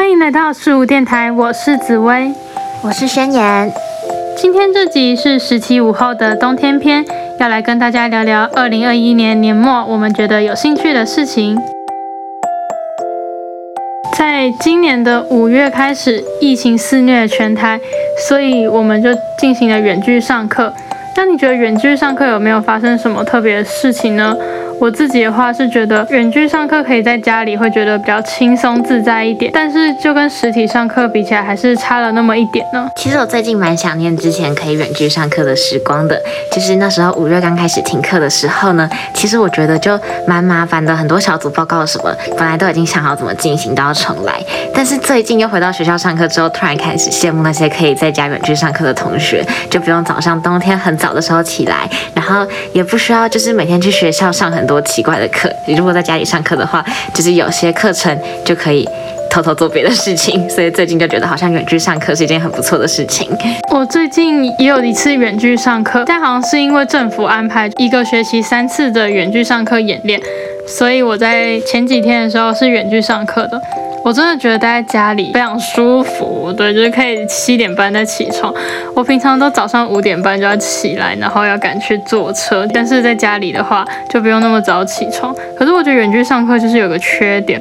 欢迎来到十五电台，我是紫薇，我是宣言。今天这集是十七午后的冬天篇，要来跟大家聊聊二零二一年年末我们觉得有兴趣的事情。在今年的五月开始，疫情肆虐全台，所以我们就进行了远距上课。那你觉得远距上课有没有发生什么特别的事情呢？我自己的话是觉得远距上课可以在家里会觉得比较轻松自在一点，但是就跟实体上课比起来，还是差了那么一点呢。其实我最近蛮想念之前可以远距上课的时光的，就是那时候五月刚开始停课的时候呢，其实我觉得就蛮麻烦的，很多小组报告什么本来都已经想好怎么进行，都要重来。但是最近又回到学校上课之后，突然开始羡慕那些可以在家远距上课的同学，就不用早上冬天很早的时候起来，然后也不需要就是每天去学校上很。多奇怪的课，你如果在家里上课的话，就是有些课程就可以偷偷做别的事情，所以最近就觉得好像远距上课是一件很不错的事情。我最近也有一次远距上课，但好像是因为政府安排一个学期三次的远距上课演练，所以我在前几天的时候是远距上课的。我真的觉得待在家里非常舒服，对，就是可以七点半再起床。我平常都早上五点半就要起来，然后要赶去坐车，但是在家里的话就不用那么早起床。可是我觉得远距上课就是有个缺点，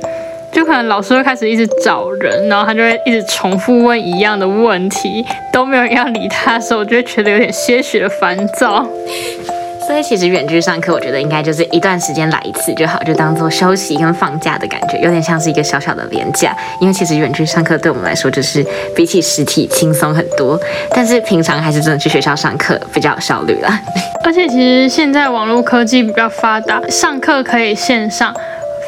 就可能老师会开始一直找人，然后他就会一直重复问一样的问题，都没有人要理他的时候，我就会觉得有点些许的烦躁。所以其实远距上课，我觉得应该就是一段时间来一次就好，就当做休息跟放假的感觉，有点像是一个小小的廉假。因为其实远距上课对我们来说，就是比起实体轻松很多。但是平常还是真的去学校上课比较有效率啦。而且其实现在网络科技比较发达，上课可以线上，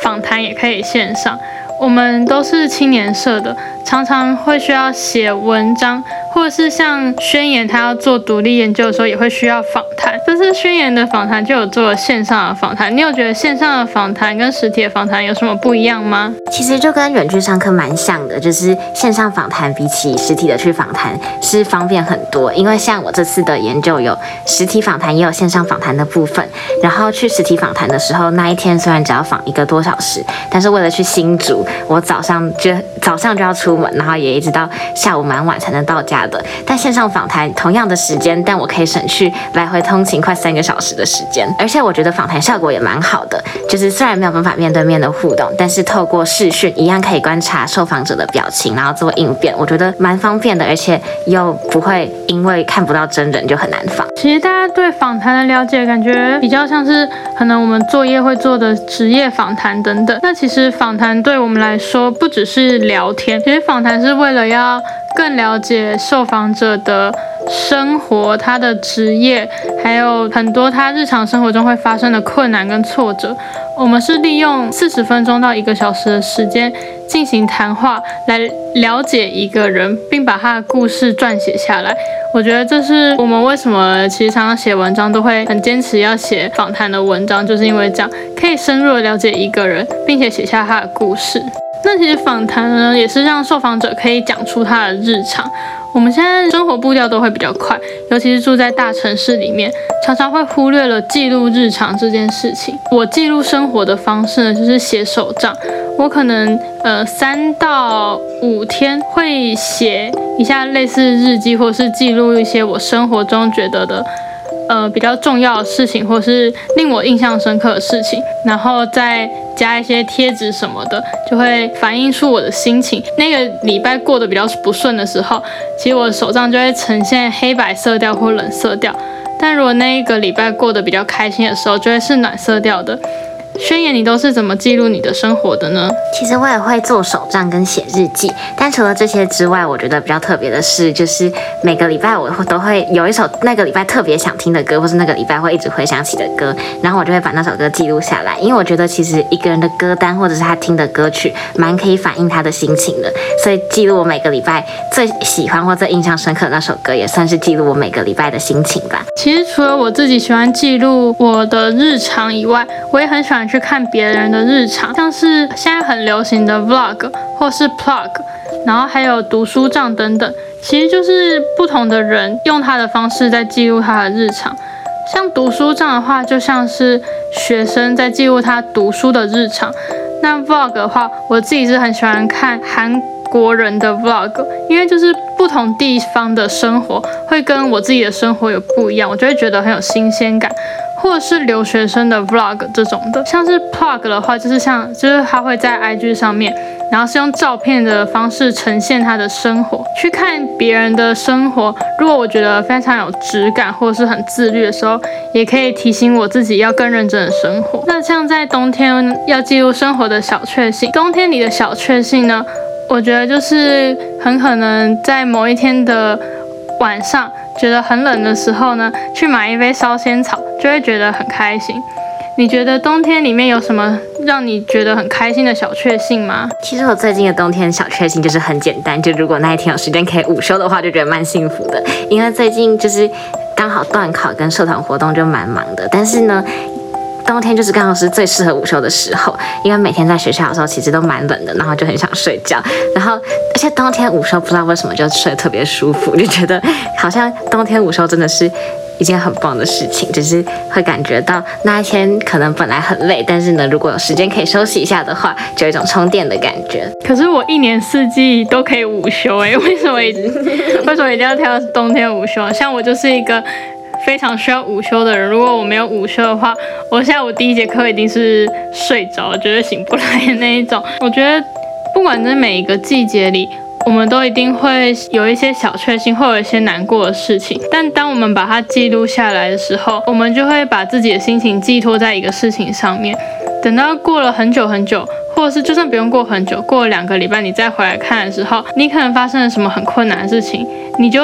访谈也可以线上。我们都是青年社的，常常会需要写文章。或者是像宣言，他要做独立研究的时候，也会需要访谈。这次宣言的访谈就有做线上的访谈。你有觉得线上的访谈跟实体的访谈有什么不一样吗？其实就跟远距上课蛮像的，就是线上访谈比起实体的去访谈是方便很多。因为像我这次的研究有实体访谈，也有线上访谈的部分。然后去实体访谈的时候，那一天虽然只要访一个多小时，但是为了去新竹，我早上就早上就要出门，然后也一直到下午蛮晚才能到家。的，但线上访谈同样的时间，但我可以省去来回通勤快三个小时的时间，而且我觉得访谈效果也蛮好的。就是虽然没有办法面对面的互动，但是透过视讯一样可以观察受访者的表情，然后做应变，我觉得蛮方便的，而且又不会因为看不到真人就很难访。其实大家对访谈的了解，感觉比较像是可能我们作业会做的职业访谈等等。那其实访谈对我们来说不只是聊天，其实访谈是为了要。更了解受访者的生活、他的职业，还有很多他日常生活中会发生的困难跟挫折。我们是利用四十分钟到一个小时的时间进行谈话，来了解一个人，并把他的故事撰写下来。我觉得这是我们为什么其实常常写文章都会很坚持要写访谈的文章，就是因为这样可以深入的了解一个人，并且写下他的故事。那其实访谈呢，也是让受访者可以讲出他的日常。我们现在生活步调都会比较快，尤其是住在大城市里面，常常会忽略了记录日常这件事情。我记录生活的方式呢，就是写手账。我可能呃三到五天会写一下类似日记，或是记录一些我生活中觉得的。呃，比较重要的事情，或是令我印象深刻的事情，然后再加一些贴纸什么的，就会反映出我的心情。那个礼拜过得比较不顺的时候，其实我的手账就会呈现黑白色调或冷色调；但如果那一个礼拜过得比较开心的时候，就会是暖色调的。宣言，你都是怎么记录你的生活的呢？其实我也会做手账跟写日记，但除了这些之外，我觉得比较特别的是，就是每个礼拜我都会有一首那个礼拜特别想听的歌，或是那个礼拜会一直回想起的歌，然后我就会把那首歌记录下来。因为我觉得其实一个人的歌单或者是他听的歌曲，蛮可以反映他的心情的，所以记录我每个礼拜最喜欢或最印象深刻的那首歌，也算是记录我每个礼拜的心情吧。其实除了我自己喜欢记录我的日常以外，我也很喜欢。去看别人的日常，像是现在很流行的 vlog 或是 plug，然后还有读书账等等，其实就是不同的人用他的方式在记录他的日常。像读书账的话，就像是学生在记录他读书的日常。那 vlog 的话，我自己是很喜欢看韩国人的 vlog，因为就是不同地方的生活会跟我自己的生活有不一样，我就会觉得很有新鲜感。或者是留学生的 vlog 这种的，像是 plug 的话，就是像就是他会在 IG 上面，然后是用照片的方式呈现他的生活，去看别人的生活。如果我觉得非常有质感或者是很自律的时候，也可以提醒我自己要更认真的生活。那像在冬天要记录生活的小确幸，冬天里的小确幸呢，我觉得就是很可能在某一天的晚上。觉得很冷的时候呢，去买一杯烧仙草，就会觉得很开心。你觉得冬天里面有什么让你觉得很开心的小确幸吗？其实我最近的冬天小确幸就是很简单，就如果那一天有时间可以午休的话，就觉得蛮幸福的。因为最近就是刚好断考跟社团活动就蛮忙的，但是呢。冬天就是刚好是最适合午休的时候，因为每天在学校的时候其实都蛮冷的，然后就很想睡觉。然后而且冬天午休不知道为什么就睡得特别舒服，就觉得好像冬天午休真的是一件很棒的事情，就是会感觉到那一天可能本来很累，但是呢如果有时间可以休息一下的话，就有一种充电的感觉。可是我一年四季都可以午休哎，为什么一直为什么一定要挑冬天午休？像我就是一个。非常需要午休的人，如果我没有午休的话，我下午第一节课一定是睡着，绝对醒不来的那一种。我觉得，不管在每一个季节里，我们都一定会有一些小确幸，或有一些难过的事情。但当我们把它记录下来的时候，我们就会把自己的心情寄托在一个事情上面。等到过了很久很久，或者是就算不用过很久，过了两个礼拜，你再回来看的时候，你可能发生了什么很困难的事情，你就。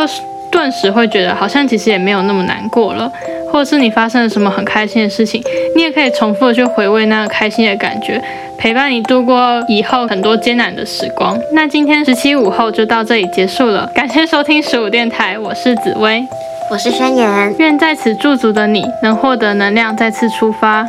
顿时会觉得好像其实也没有那么难过了，或者是你发生了什么很开心的事情，你也可以重复的去回味那个开心的感觉，陪伴你度过以后很多艰难的时光。那今天十七午后就到这里结束了，感谢收听十五电台，我是紫薇，我是宣言，愿在此驻足的你能获得能量，再次出发。